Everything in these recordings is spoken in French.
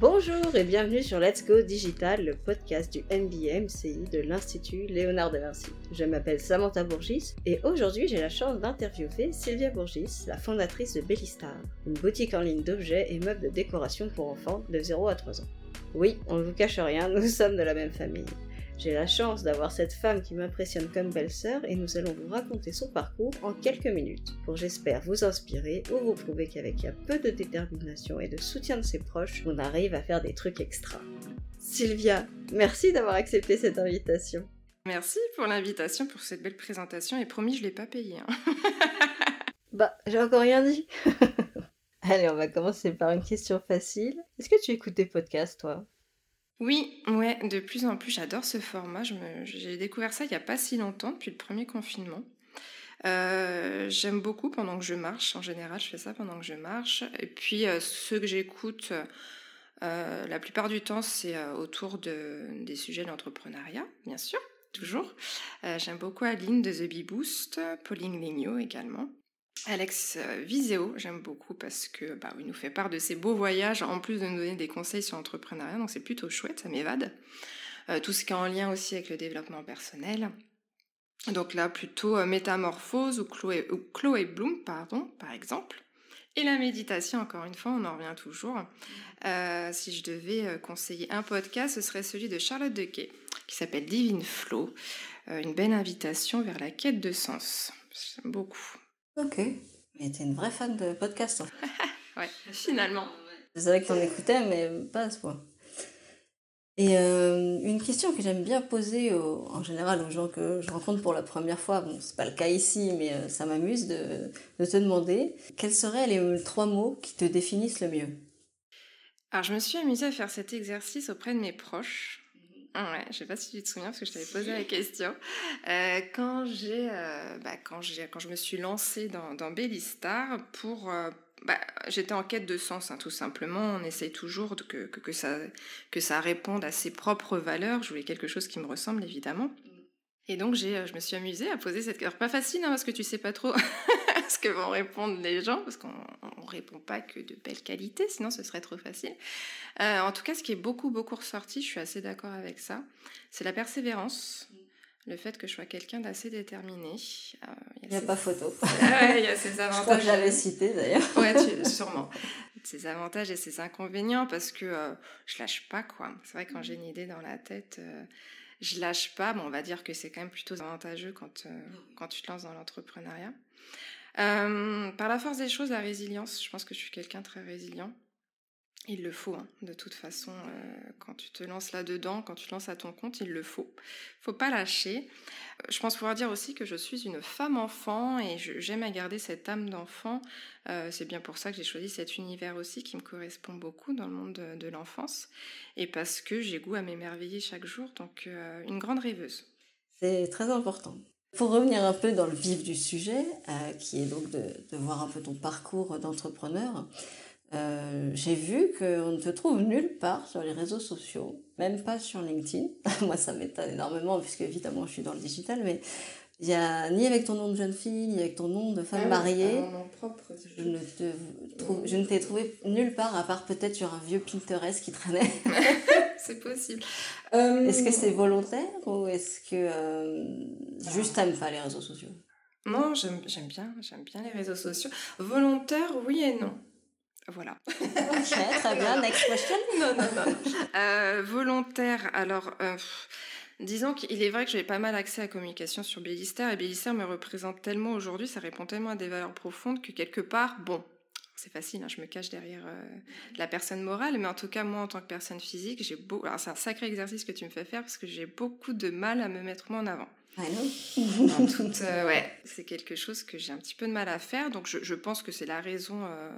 Bonjour et bienvenue sur Let's Go Digital, le podcast du MBA MCI de l'Institut Léonard de Vinci. Je m'appelle Samantha Bourgis et aujourd'hui j'ai la chance d'interviewer Sylvia Bourgis, la fondatrice de Bellistar, une boutique en ligne d'objets et meubles de décoration pour enfants de 0 à 3 ans. Oui, on ne vous cache rien, nous sommes de la même famille. J'ai la chance d'avoir cette femme qui m'impressionne comme belle-sœur et nous allons vous raconter son parcours en quelques minutes pour j'espère vous inspirer ou vous prouver qu'avec un peu de détermination et de soutien de ses proches, on arrive à faire des trucs extra. Sylvia, merci d'avoir accepté cette invitation. Merci pour l'invitation, pour cette belle présentation et promis, je l'ai pas payé. Hein. bah, j'ai encore rien dit. Allez, on va commencer par une question facile. Est-ce que tu écoutes des podcasts, toi? Oui, ouais, de plus en plus, j'adore ce format. J'ai découvert ça il n'y a pas si longtemps, depuis le premier confinement. Euh, j'aime beaucoup pendant que je marche. En général, je fais ça pendant que je marche. Et puis, euh, ceux que j'écoute, euh, la plupart du temps, c'est autour de, des sujets d'entrepreneuriat, bien sûr, toujours. J'aime beaucoup Aline de The Bee Boost, Pauline Lignot également. Alex euh, Viseo, j'aime beaucoup parce que bah, il nous fait part de ses beaux voyages en plus de nous donner des conseils sur l'entrepreneuriat, donc c'est plutôt chouette, ça m'évade. Euh, tout ce qui est en lien aussi avec le développement personnel. Donc là, plutôt euh, Métamorphose ou Chloé, Bloom, pardon, par exemple. Et la méditation, encore une fois, on en revient toujours. si je devais conseiller un podcast, ce serait celui de Charlotte Dequet, qui s'appelle Divine Flow, une belle invitation vers la quête de sens. J'aime beaucoup. Ok. Mais t'es une vraie fan de podcast. Hein. ouais, finalement. Je savais que t'en écoutais, mais pas à ce point. Et euh, une question que j'aime bien poser en général aux gens que je rencontre pour la première fois, bon, c'est pas le cas ici, mais euh, ça m'amuse de, de, te demander quels seraient les trois mots qui te définissent le mieux? Alors, je me suis amusée à faire cet exercice auprès de mes proches. Ouais, je sais pas si tu te souviens parce que je t'avais posé la question. Euh, quand j'ai, euh, bah, quand j'ai, quand je me suis lancée dans, dans Bellistar pour, euh, bah, j'étais en quête de sens, hein, tout simplement. On essaye toujours que, que, que, ça, que ça réponde à ses propres valeurs. Je voulais quelque chose qui me ressemble, évidemment. Et donc, j'ai, je me suis amusée à poser cette question. Pas facile, hein, parce que tu sais pas trop ce que vont répondre les gens, parce qu'on ne répond pas que de belle qualité, sinon ce serait trop facile. Euh, en tout cas, ce qui est beaucoup, beaucoup ressorti, je suis assez d'accord avec ça, c'est la persévérance. Le fait que je sois quelqu'un d'assez déterminé. Euh, il n'y a, pas photo. il y a ses avantages. je crois que cité d'ailleurs. ouais, sûrement. Ses avantages et ses inconvénients parce que euh, je lâche pas quoi. C'est vrai quand j'ai une idée dans la tête, je lâche pas. Bon, on va dire que c'est quand même plutôt avantageux quand, quand tu te lances dans l'entrepreneuriat. Euh, par la force des choses, la résilience, je pense que je suis quelqu'un très résilient. Il le faut, hein. de toute façon, euh, quand tu te lances là-dedans, quand tu te lances à ton compte, il le faut. faut pas lâcher. Euh, je pense pouvoir dire aussi que je suis une femme enfant et j'aime à garder cette âme d'enfant. c'est bien pour ça que j'ai choisi cet univers aussi qui me correspond beaucoup dans le monde de, de l'enfance et parce que j'ai goût à m'émerveiller chaque jour, donc une grande rêveuse. C'est très important. Pour revenir un peu dans le vif du sujet, euh, qui est donc de, de, voir un peu ton parcours d'entrepreneur, euh, j'ai vu qu'on ne te trouve nulle part sur les réseaux sociaux, même pas sur LinkedIn. Moi, ça m'étonne énormément, puisque évidemment, je suis dans le digital, mais il a ni avec ton nom de jeune fille, ni avec ton nom de femme ah mariée. propre. Je ne, te trouve, je ne t'ai trouvé nulle part, à part peut-être sur un vieux Pinterest qui traînait. c'est possible. Euh, est-ce que c'est volontaire ou est-ce que euh, juste t'aimes pas les réseaux sociaux? Non, j'aime bien, j'aime bien les réseaux sociaux. Volontaire, oui et non. Voilà. ok, très bien. Next question. non, non, non. Euh, volontaire, alors. Disons qu'il est vrai que j'avais pas mal accès à la communication sur Bellister et Bellister me représente tellement aujourd'hui, ça répond tellement à des valeurs profondes que quelque part, bon, c'est facile, hein, je me cache derrière euh, la personne morale, mais en tout cas, moi, en tant que personne physique, j'ai beau... c'est un sacré exercice que tu me fais faire parce que j'ai beaucoup de mal à me mettre moi en avant. Ah non euh, ouais, c'est quelque chose que j'ai un petit peu de mal à faire, donc je, je pense que c'est la raison, euh,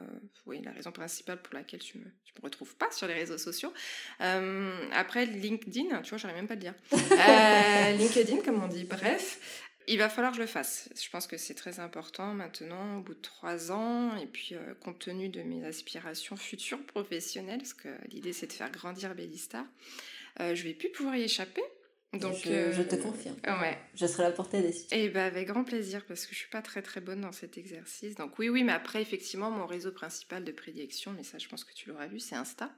oui, la raison principale pour laquelle tu me, tu me retrouves pas sur les réseaux sociaux. après, LinkedIn, tu vois, j'arrive même pas à le dire. LinkedIn, comme on dit, bref. Il va falloir que je le fasse. Je pense que c'est très important maintenant, au bout de trois ans, et puis euh, compte tenu de mes aspirations futures professionnelles, parce que l'idée c'est de faire grandir Bellistar, euh, je vais plus pouvoir y échapper. Donc, je, euh, te confirme. Ouais. Je serai à la portée des Et eh ben avec grand plaisir, parce que je suis pas très très bonne dans cet exercice. Donc oui, oui, mais après effectivement mon réseau principal de prédilection, mais ça je pense que tu l'auras vu, c'est Insta.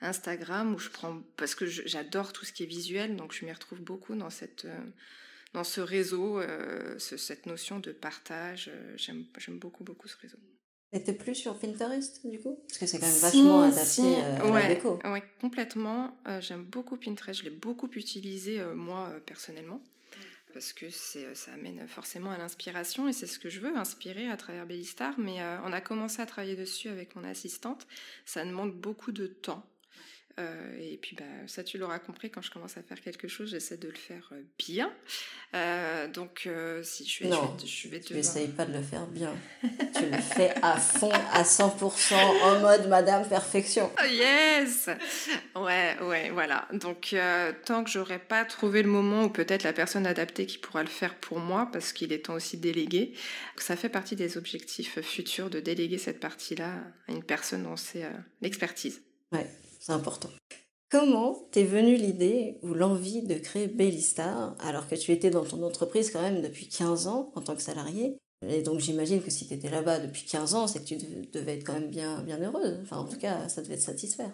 Instagram où je prends parce que j'adore tout ce qui est visuel, donc je m'y retrouve beaucoup dans cette dans ce réseau, cette notion de partage. J'aime beaucoup beaucoup ce réseau. T'es plus sur Pinterest du coup? Parce que c'est quand même vachement adapté à ouais, la déco. Oui, complètement. J'aime beaucoup Pinterest. Je l'ai beaucoup utilisé moi personnellement parce que ça amène forcément à l'inspiration et c'est ce que je veux inspirer à travers Bellistar. Mais on a commencé à travailler dessus avec mon assistante. Ça demande beaucoup de temps. Euh, et puis bah, ça, tu l'auras compris, quand je commence à faire quelque chose, j'essaie de le faire euh, bien. Euh, donc si je vais, non, je vais, te... tu n'essayes pas de le faire bien. tu le fais à fond, à 100%, en mode Madame Perfection. Oh, yes Ouais, ouais, voilà. Donc tant que j'aurai pas trouvé le moment ou peut-être la personne adaptée qui pourra le faire pour moi, parce qu'il est temps aussi de déléguer, ça fait partie des objectifs futurs de déléguer cette partie-là à une personne dont c'est l'expertise. Ouais c'est important. Comment t'es venue l'idée ou l'envie de créer Bellistar alors que tu étais dans ton entreprise quand même depuis 15 ans en tant que salarié? Et donc j'imagine que si tu étais là-bas depuis 15 ans, c'est que tu devais être quand même bien, bien heureuse. Enfin en tout cas, ça devait te satisfaire.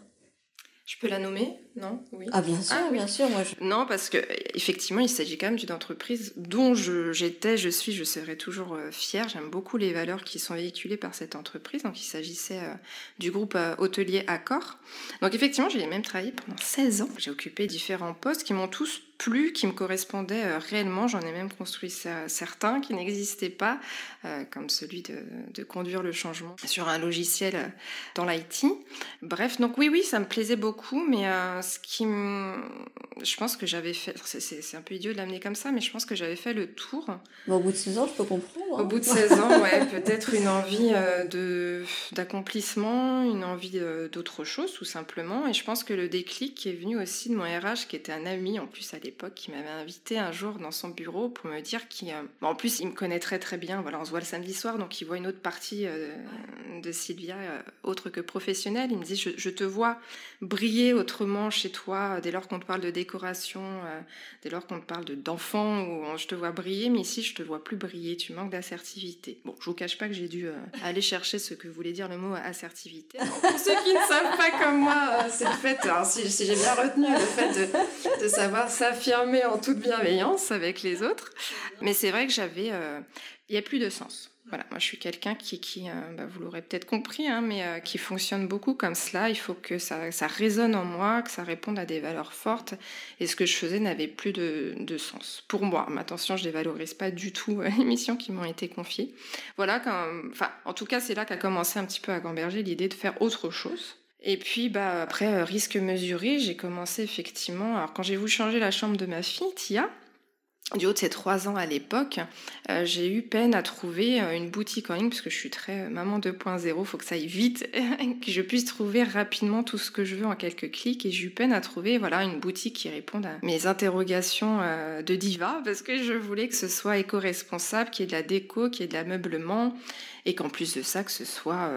Je peux la nommer Non? Oui. Ah bien sûr, ah bien sûr. Moi, Non, parce que effectivement, il s'agit quand même d'une entreprise dont j'étais, je, suis, je serai toujours euh, fière. J'aime beaucoup les valeurs qui sont véhiculées par cette entreprise. Donc il s'agissait euh, du groupe euh, hôtelier Accor. Donc effectivement, j'ai même travaillé pendant 16 ans. J'ai occupé différents postes qui m'ont tous plus qui me correspondaient euh, réellement. J'en ai même construit certains qui n'existaient pas, euh, comme celui de, conduire le changement sur un logiciel euh, dans l'IT. Bref, donc oui, oui, ça me plaisait beaucoup, mais ce qui Je pense que j'avais fait... C'est un peu idiot de l'amener comme ça, mais je pense que j'avais fait le tour. au bout de 16 ans, je peux comprendre. Hein. Au bout de 16 ans, ouais, peut-être une envie d'accomplissement, une envie d'autre chose, tout simplement. Et je pense que le déclic qui est venu aussi de mon RH, qui était un ami en plus à l'époque qui m'avait invité un jour dans son bureau pour me dire qu'il. Euh, en plus, il me connaît très très bien. Voilà, on se voit le samedi soir, donc il voit une autre partie euh, de Sylvia euh, autre que professionnelle. Il me dit je, te vois briller autrement chez toi dès lors qu'on te parle de décoration, dès lors qu'on te parle d'enfants, ou je te vois briller, mais ici je te vois plus briller. Tu manques d'assertivité. Bon, je vous cache pas que j'ai dû aller chercher ce que voulait dire le mot assertivité. pour ceux qui ne savent pas comme moi, c'est le fait, si, si j'ai bien retenu le fait de, de savoir ça affirmer en toute bienveillance avec les autres. Mais c'est vrai que j'avais... Euh, il n'y a plus de sens. Voilà, moi je suis quelqu'un qui, euh, bah, vous l'aurez peut-être compris, hein, mais euh, qui fonctionne beaucoup comme cela. Il faut que ça, résonne en moi, que ça réponde à des valeurs fortes. Et ce que je faisais n'avait plus de, sens. Pour moi, mais attention, je ne dévalorise pas du tout les missions qui m'ont été confiées. Voilà, en tout cas, c'est là qu'a commencé un petit peu à gamberger l'idée de faire autre chose. Et puis, bah, après, euh, risque mesuré, j'ai commencé effectivement. Alors, quand j'ai voulu changer la chambre de ma fille, Tia, du haut de ses trois ans à l'époque, euh, j'ai eu peine à trouver euh, une boutique en ligne, parce que je suis très maman 2.0, il faut que ça aille vite, que je puisse trouver rapidement tout ce que je veux en quelques clics. Et j'ai eu peine à trouver voilà, une boutique qui réponde à mes interrogations de diva, parce que je voulais que ce soit éco-responsable, qu'il y ait de la déco, qu'il y ait de l'ameublement, et qu'en plus de ça, que ce soit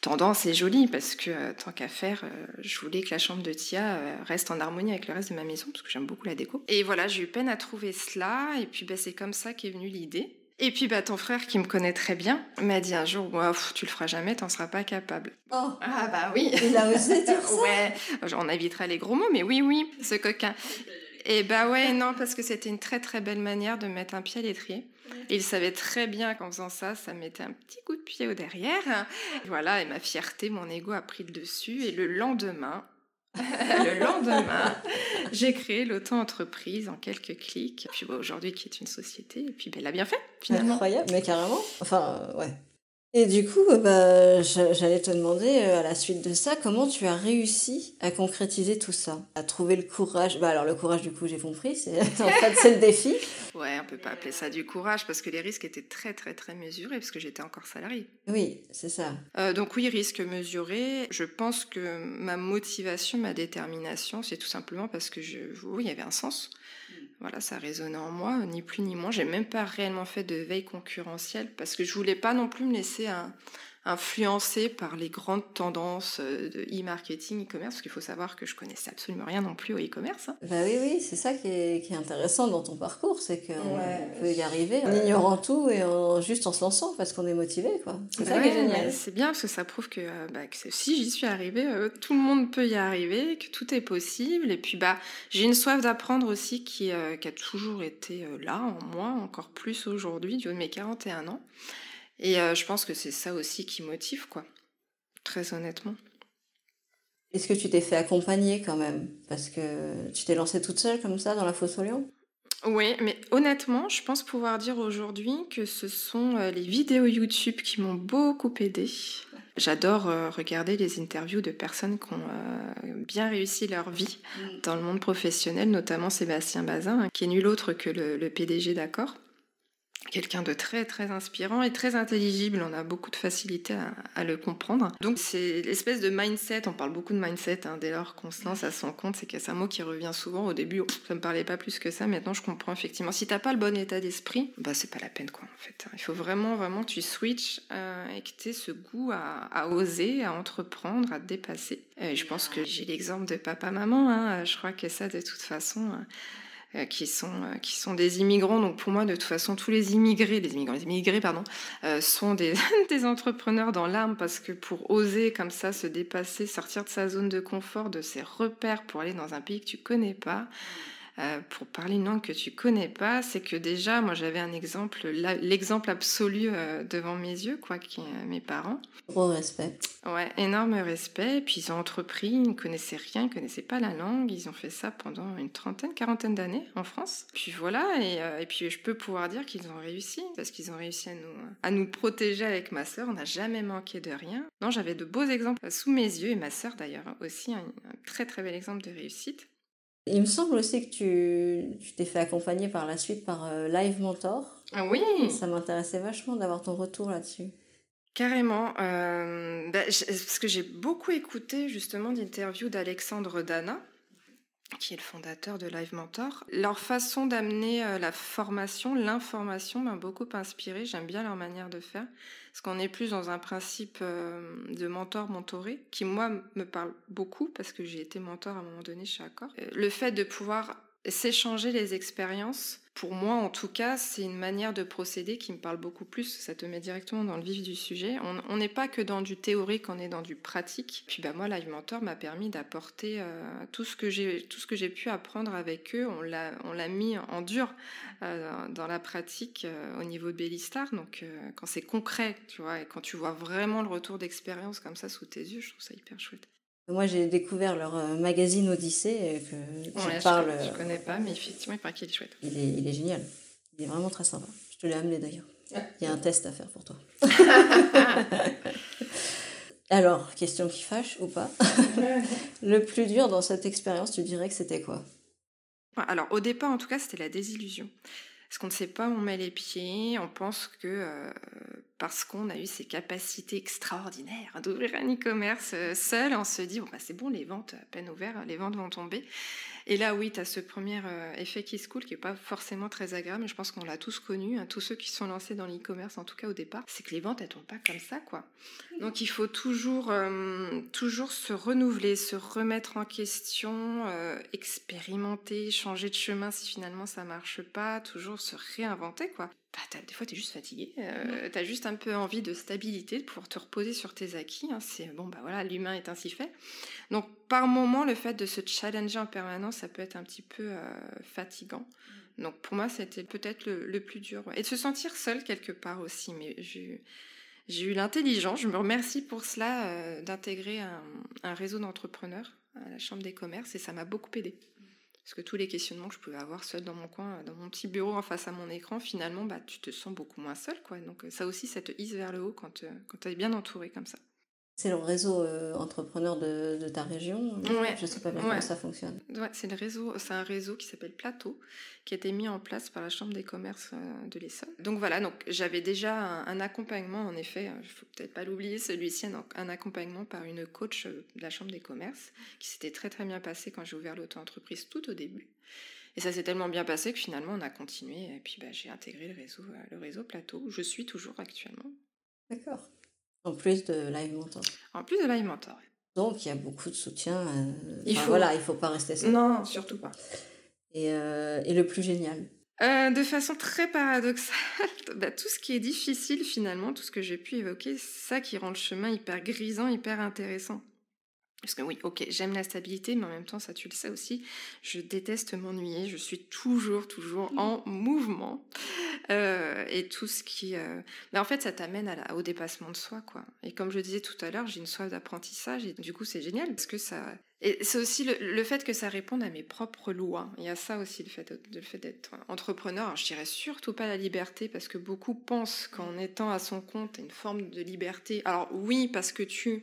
tendance est jolie parce que euh, tant qu'à faire, euh, je voulais que la chambre de Tia euh, reste en harmonie avec le reste de ma maison parce que j'aime beaucoup la déco. Et voilà, j'ai eu peine à trouver cela et puis bah, c'est comme ça qu'est venue l'idée. Et puis bah, ton frère qui me connaît très bien m'a dit un jour tu le feras jamais, t'en seras pas capable. Oh ah bah oui. Il a osé dire ça. ouais, on évitera les gros mots, mais oui oui, ce coquin. Et bah ouais non parce que c'était une très très belle manière de mettre un pied à l'étrier il savait très bien qu'en faisant ça, ça mettait un petit coup de pied au derrière. Voilà, et ma fierté, mon ego a pris le dessus. Et le lendemain, le lendemain, j'ai créé l'auto-entreprise en quelques clics. Puis aujourd'hui, qui est une société, et puis ben, elle a bien fait, finalement. Incroyable, mais carrément. Enfin, euh, ouais. Et du coup, bah, j'allais te demander, euh, à la suite de ça, comment tu as réussi à concrétiser tout ça? À trouver le courage? Bah alors le courage, du coup, j'ai compris, c'est en fait c'est le défi. Ouais, on peut pas appeler ça du courage, parce que les risques étaient très très très mesurés, parce que j'étais encore salarié. Oui, c'est ça. Euh, donc oui, risque mesuré. Je pense que ma motivation, ma détermination, c'est tout simplement parce que je, oui, il y avait un sens. Voilà, ça résonnait en moi, ni plus ni moins. J'ai même pas réellement fait de veille concurrentielle parce que je voulais pas non plus me laisser un, influencée par les grandes tendances euh, de e-marketing, e-commerce, parce qu'il faut savoir que je connaissais absolument rien non plus au e-commerce. Hein. Bah oui, oui, c'est ça qui est, qui est, intéressant dans ton parcours, c'est qu'on peut y arriver en ignorant tout et en, juste en se lançant parce qu'on est motivé, quoi. C'est ça qui est génial. C'est bien parce que ça prouve que, euh, bah, que si j'y suis arrivée, euh, tout le monde peut y arriver, que tout est possible. Et puis, bah, j'ai une soif d'apprendre aussi qui, qui, a toujours été là en moi, encore plus aujourd'hui, du haut de mes 41 ans. Et euh, je pense que c'est ça aussi qui motive, quoi. Très honnêtement. Est-ce que tu t'es fait accompagner quand même? Parce que tu t'es lancée toute seule comme ça dans la fosse au lion? Oui, mais honnêtement, je pense pouvoir dire aujourd'hui que ce sont euh, les vidéos YouTube qui m'ont beaucoup aidé. J'adore euh, regarder les interviews de personnes qui ont bien réussi leur vie mm. dans le monde professionnel, notamment Sébastien Bazin, hein, qui est nul autre que le, le PDG d'accord? Quelqu'un de très très inspirant et très intelligible. On a beaucoup de facilité à, le comprendre. Donc c'est l'espèce de mindset. On parle beaucoup de mindset hein, dès lors qu'on se lance à son compte. C'est que c'est un mot qui revient souvent. Au début, ça me parlait pas plus que ça. Maintenant, je comprends effectivement. Si t'as pas le bon état d'esprit, bah c'est pas la peine quoi. En fait, il faut vraiment vraiment tu switches euh, et que tu aies ce goût à, oser, à entreprendre, à te dépasser. Et je pense que j'ai l'exemple de papa maman. Hein. Je crois que ça de toute façon. Qui sont euh, qui sont des immigrants. Donc pour moi, de toute façon, tous les immigrés, immigrants, les immigrés, pardon, euh, sont des, des entrepreneurs dans l'âme parce que pour oser comme ça se dépasser, sortir de sa zone de confort, de ses repères pour aller dans un pays que tu connais pas. Euh, pour parler une langue que tu connais pas, c'est que déjà, moi j'avais un exemple, l'exemple absolu euh, devant mes yeux, quoi, qui euh, mes parents. Gros respect. Ouais, énorme respect. Puis ils ont entrepris, ils ne connaissaient rien, ils ne connaissaient pas la langue. Ils ont fait ça pendant une trentaine, quarantaine d'années en France. Puis voilà, et, et, puis je peux pouvoir dire qu'ils ont réussi, parce qu'ils ont réussi à nous, à nous protéger avec ma sœur. On n'a jamais manqué de rien. Non, j'avais de beaux exemples sous mes yeux, et ma sœur d'ailleurs aussi, un très très bel exemple de réussite. Il me semble aussi que tu, tu t'es fait accompagner par la suite par euh, Live Mentor. Ah oui Ça m'intéressait vachement d'avoir ton retour là-dessus. Carrément, euh, bah, parce que j'ai beaucoup écouté justement d'interviews d'Alexandre Dana, qui est le fondateur de Live Mentor. Leur façon d'amener euh, la formation, l'information m'a beaucoup inspiré. J'aime bien leur manière de faire. Parce qu'on est plus dans un principe euh, de mentor-mentoré, qui moi me parle beaucoup, parce que j'ai été mentor à un moment donné chez Accor. Euh, le fait de pouvoir s'échanger les expériences, pour moi en tout cas, c'est une manière de procéder qui me parle beaucoup plus. Ça te met directement dans le vif du sujet. On n'est pas que dans du théorique, on est dans du pratique. Puis bah moi, Live Mentor m'a permis d'apporter euh, tout ce que j'ai pu apprendre avec eux. On l'a on l'a mis en dur euh, dans la pratique euh, au niveau de Bellistar. Donc quand c'est concret, tu vois, et quand tu vois vraiment le retour d'expérience comme ça sous tes yeux, je trouve ça hyper chouette. Moi, j'ai découvert leur euh, magazine Odyssée que tu parles. Je, ne connais pas, mais effectivement, il paraît qu'il est chouette. Il est, il est, génial. Il est vraiment très sympa. Je te l'ai amené d'ailleurs. Il y a un test à faire pour toi. Alors, question qui fâche ou pas? Le plus dur dans cette expérience, tu dirais que c'était quoi? Alors, au départ, en tout cas, c'était la désillusion. Parce qu'on ne sait pas où on met les pieds, on pense que euh, parce qu'on a eu ces capacités extraordinaires d'ouvrir un e-commerce euh, seul, on se dit, bon, bah, c'est bon, les ventes à peine ouvertes, les ventes vont tomber. Et là, oui, tu as ce premier euh, effet qui se coule qui n'est pas forcément très agréable, mais je pense qu'on l'a tous connu, hein, tous ceux qui sont lancés dans l'e-commerce, en tout cas au départ, c'est que les ventes, elles tombent pas comme ça, quoi. Donc il faut toujours, euh, toujours se renouveler, se remettre en question, expérimenter, changer de chemin si finalement ça marche pas, toujours se réinventer, quoi. Bah, des fois, tu es juste fatigué. Euh, tu as juste un peu envie de stabilité, de pouvoir te reposer sur tes acquis. Hein. C'est bon, bah voilà, l'humain est ainsi fait. Donc, par moment, le fait de se challenger en permanence, ça peut être un petit peu euh, fatigant. Donc, pour moi, c'était peut-être le, plus dur. Et de se sentir seul quelque part aussi. Mais j'ai eu l'intelligence, je me remercie pour cela, euh, d'intégrer un, un réseau d'entrepreneurs à la Chambre des commerces et ça m'a beaucoup aidé. Parce que tous les questionnements que je pouvais avoir seul dans mon coin, dans mon petit bureau en face à mon écran, finalement, bah, tu te sens beaucoup moins seul. Quoi. Donc ça aussi, ça te hisse vers le haut quand, euh, quand tu es bien entouré comme ça. C'est le réseau euh, entrepreneur de, de, ta région. Ouais. Je ne sais pas bien comment ça fonctionne. Ouais, c'est le réseau, c'est un réseau qui s'appelle Plateau, qui a été mis en place par la Chambre des commerces euh, de l'Essonne. Donc voilà, donc j'avais déjà un, accompagnement, en effet, il faut peut-être pas l'oublier, celui-ci, un, un, accompagnement par une coach euh, de la Chambre des commerces, qui s'était très très bien passé quand j'ai ouvert l'auto-entreprise tout au début. Et ça s'est tellement bien passé que finalement on a continué et puis bah, j'ai intégré le réseau, le réseau Plateau où je suis toujours actuellement. D'accord. En plus de Live Mentor. En plus de Live Mentor. Donc il y a beaucoup de soutien. il faut... Voilà, il faut pas rester seul. Non, surtout pas. Et, et le plus génial, euh, de façon très paradoxale, bah, tout ce qui est difficile finalement, tout ce que j'ai pu évoquer, c'est ça qui rend le chemin hyper grisant, hyper intéressant. Parce que oui, ok, j'aime la stabilité, mais en même temps, ça tu le sais aussi, je déteste m'ennuyer, je suis toujours, toujours mmh. en mouvement. Euh, et tout ce qui... Euh, mais en fait, ça t'amène au dépassement de soi, quoi. Et comme je disais tout à l'heure, j'ai une soif d'apprentissage, et du coup, c'est génial, parce que ça... Et c'est aussi le, fait que ça réponde à mes propres lois. Il y a ça aussi, le fait, le fait d'être entrepreneur. Alors, je dirais surtout pas la liberté, parce que beaucoup pensent qu'en étant à son compte, une forme de liberté. Alors oui, parce que tu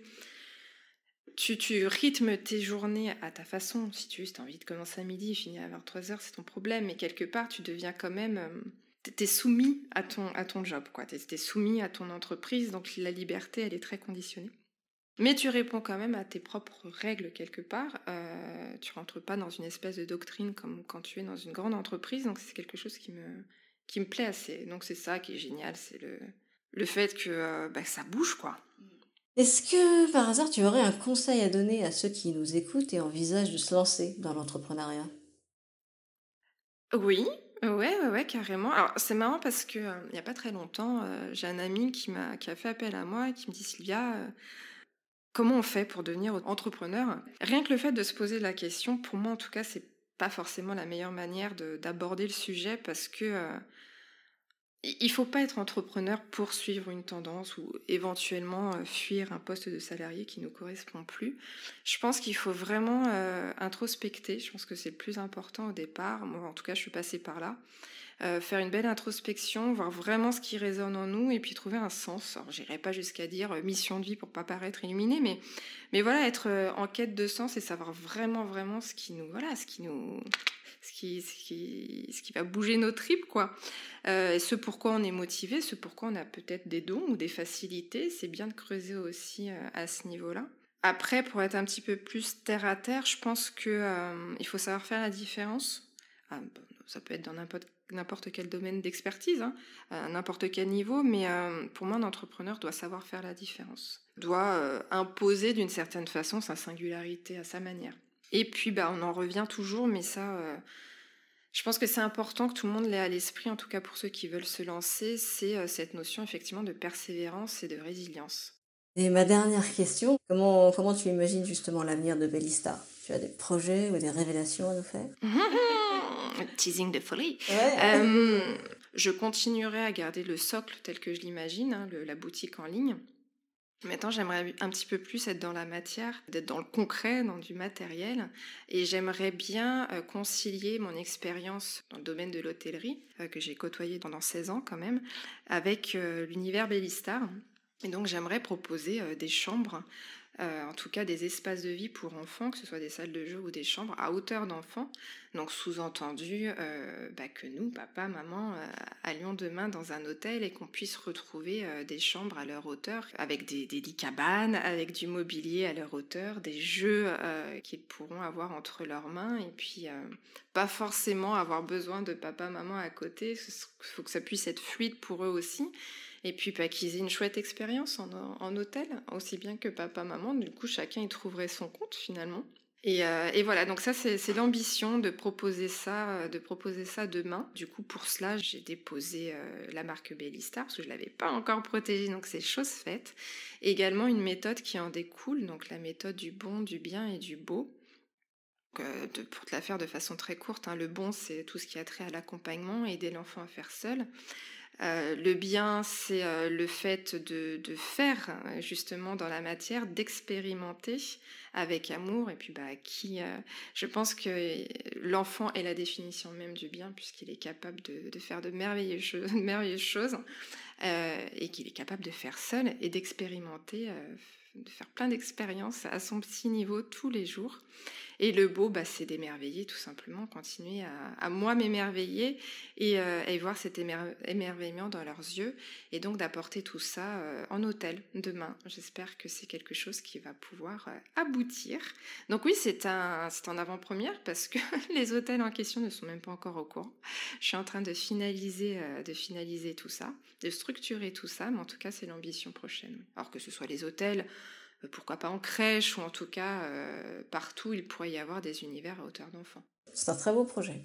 tu, tu, rythmes tes journées à ta façon. Si tu as envie de commencer à midi et finir à 23h, c'est ton problème. Mais quelque part, tu deviens quand même. Euh, tu es soumis à ton, à ton job, quoi. Tu es, soumis à ton entreprise. Donc la liberté, elle est très conditionnée. Mais tu réponds quand même à tes propres règles quelque part. Euh, tu rentres pas dans une espèce de doctrine comme quand tu es dans une grande entreprise. Donc c'est quelque chose qui me, qui me plaît assez. Donc c'est ça qui est génial. C'est le, le fait que euh, bah, ça bouge, quoi. Est-ce que par hasard tu aurais un conseil à donner à ceux qui nous écoutent et envisagent de se lancer dans l'entrepreneuriat? Oui, ouais, ouais, ouais, carrément. Alors c'est marrant parce que euh, il n'y a pas très longtemps, euh, j'ai un ami qui m'a qui a fait appel à moi et qui me dit Sylvia, euh, comment on fait pour devenir entrepreneur? Rien que le fait de se poser la question, pour moi en tout cas, c'est pas forcément la meilleure manière d'aborder le sujet parce que il faut pas être entrepreneur pour suivre une tendance ou éventuellement euh, fuir un poste de salarié qui ne nous correspond plus. Je pense qu'il faut vraiment euh, introspecter. Je pense que c'est le plus important au départ. En tout cas, je suis passée par là. Euh, faire une belle introspection, voir vraiment ce qui résonne en nous et puis trouver un sens. Alors, j'irai pas jusqu'à dire mission de vie pour pas paraître illuminé, mais, mais voilà, être en quête de sens et savoir vraiment, vraiment ce qui nous, voilà, ce qui nous, ce qui, va bouger nos tripes, quoi. Euh, ce pourquoi on est motivé, ce pourquoi on a peut-être des dons ou des facilités, c'est bien de creuser aussi euh, à ce niveau-là. Après, pour être un petit peu plus terre à terre, je pense que euh, il faut savoir faire la différence. Ah, ça peut être dans n'importe quel domaine d'expertise, hein, à n'importe quel niveau, mais pour moi, un entrepreneur doit savoir faire la différence, doit imposer d'une certaine façon sa singularité à sa manière. Et puis, bah, on en revient toujours, mais ça, euh, je pense que c'est important que tout le monde l'ait à l'esprit, en tout cas pour ceux qui veulent se lancer, c'est euh, cette notion effectivement de persévérance et de résilience. Et ma dernière question, comment, comment tu imagines justement l'avenir de Bellista Tu as des projets ou des révélations à nous faire? Teasing de folie. Euh, je continuerai à garder le socle tel que je l'imagine, hein, la boutique en ligne. Maintenant, j'aimerais un petit peu plus être dans la matière, d'être dans le concret, dans du matériel. Et j'aimerais bien euh, concilier mon expérience dans le domaine de l'hôtellerie, euh, que j'ai côtoyé pendant 16 ans quand même, avec euh, l'univers Bellistar. Et donc, j'aimerais proposer des chambres en tout cas des espaces de vie pour enfants, que ce soit des salles de jeu ou des chambres à hauteur d'enfants. Donc sous-entendu euh, bah, que nous, papa, maman, euh, allions demain dans un hôtel et qu'on puisse retrouver des chambres à leur hauteur, avec des, des lits cabanes, avec du mobilier à leur hauteur, des jeux qu'ils pourront avoir entre leurs mains et puis pas forcément avoir besoin de papa, maman à côté. Il faut que ça puisse être fluide pour eux aussi. Et puis bah, qu'ils aient une chouette expérience en, hôtel, aussi bien que papa, maman. Du coup, chacun y trouverait son compte finalement. Et, euh, voilà, donc ça c'est l'ambition de proposer ça, euh, de proposer ça demain. Du coup, pour cela, j'ai déposé euh, la marque Bellistar parce que je l'avais pas encore protégée, donc c'est chose faite. également une méthode qui en découle, donc la méthode du bon, du bien et du beau. pour te la faire de façon très courte, hein, le bon c'est tout ce qui a trait à l'accompagnement, aider l'enfant à faire seul. Euh, le bien, c'est euh, le fait de, faire euh, justement dans la matière, d'expérimenter avec amour. Et puis, bah, qui, je pense que l'enfant est la définition même du bien, puisqu'il est capable de, faire de merveilleuses choses, merveilleuses choses et qu'il est capable de faire seul et d'expérimenter, de faire plein d'expériences à son petit niveau tous les jours. Et le beau, bah, c'est d'émerveiller tout simplement, continuer à, moi m'émerveiller et, euh, voir cet émerveillement dans leurs yeux et donc d'apporter tout ça euh, en hôtel demain. J'espère que c'est quelque chose qui va pouvoir euh, aboutir. Donc oui, c'est un, c'est en avant-première parce que les hôtels en question ne sont même pas encore au courant. Je suis en train de finaliser, de finaliser tout ça, de structurer tout ça, mais en tout cas, c'est l'ambition prochaine. Alors que ce soit les hôtels, pourquoi pas en crèche ou en tout cas euh, partout, il pourrait y avoir des univers à hauteur d'enfant. C'est un très beau projet.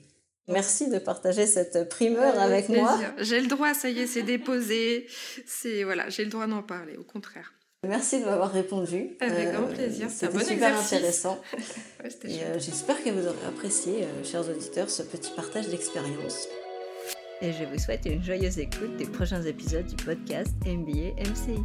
Merci de partager cette primeur avec moi. J'ai le droit, ça y est, c'est déposé. C'est voilà, j'ai le droit d'en parler. Au contraire. Merci de m'avoir répondu. Avec grand euh, plaisir. C'est un bon super intéressant. j'espère que vous aurez apprécié, chers auditeurs, ce petit partage d'expérience. Et je vous souhaite une joyeuse écoute des prochains épisodes du podcast MBA MCI.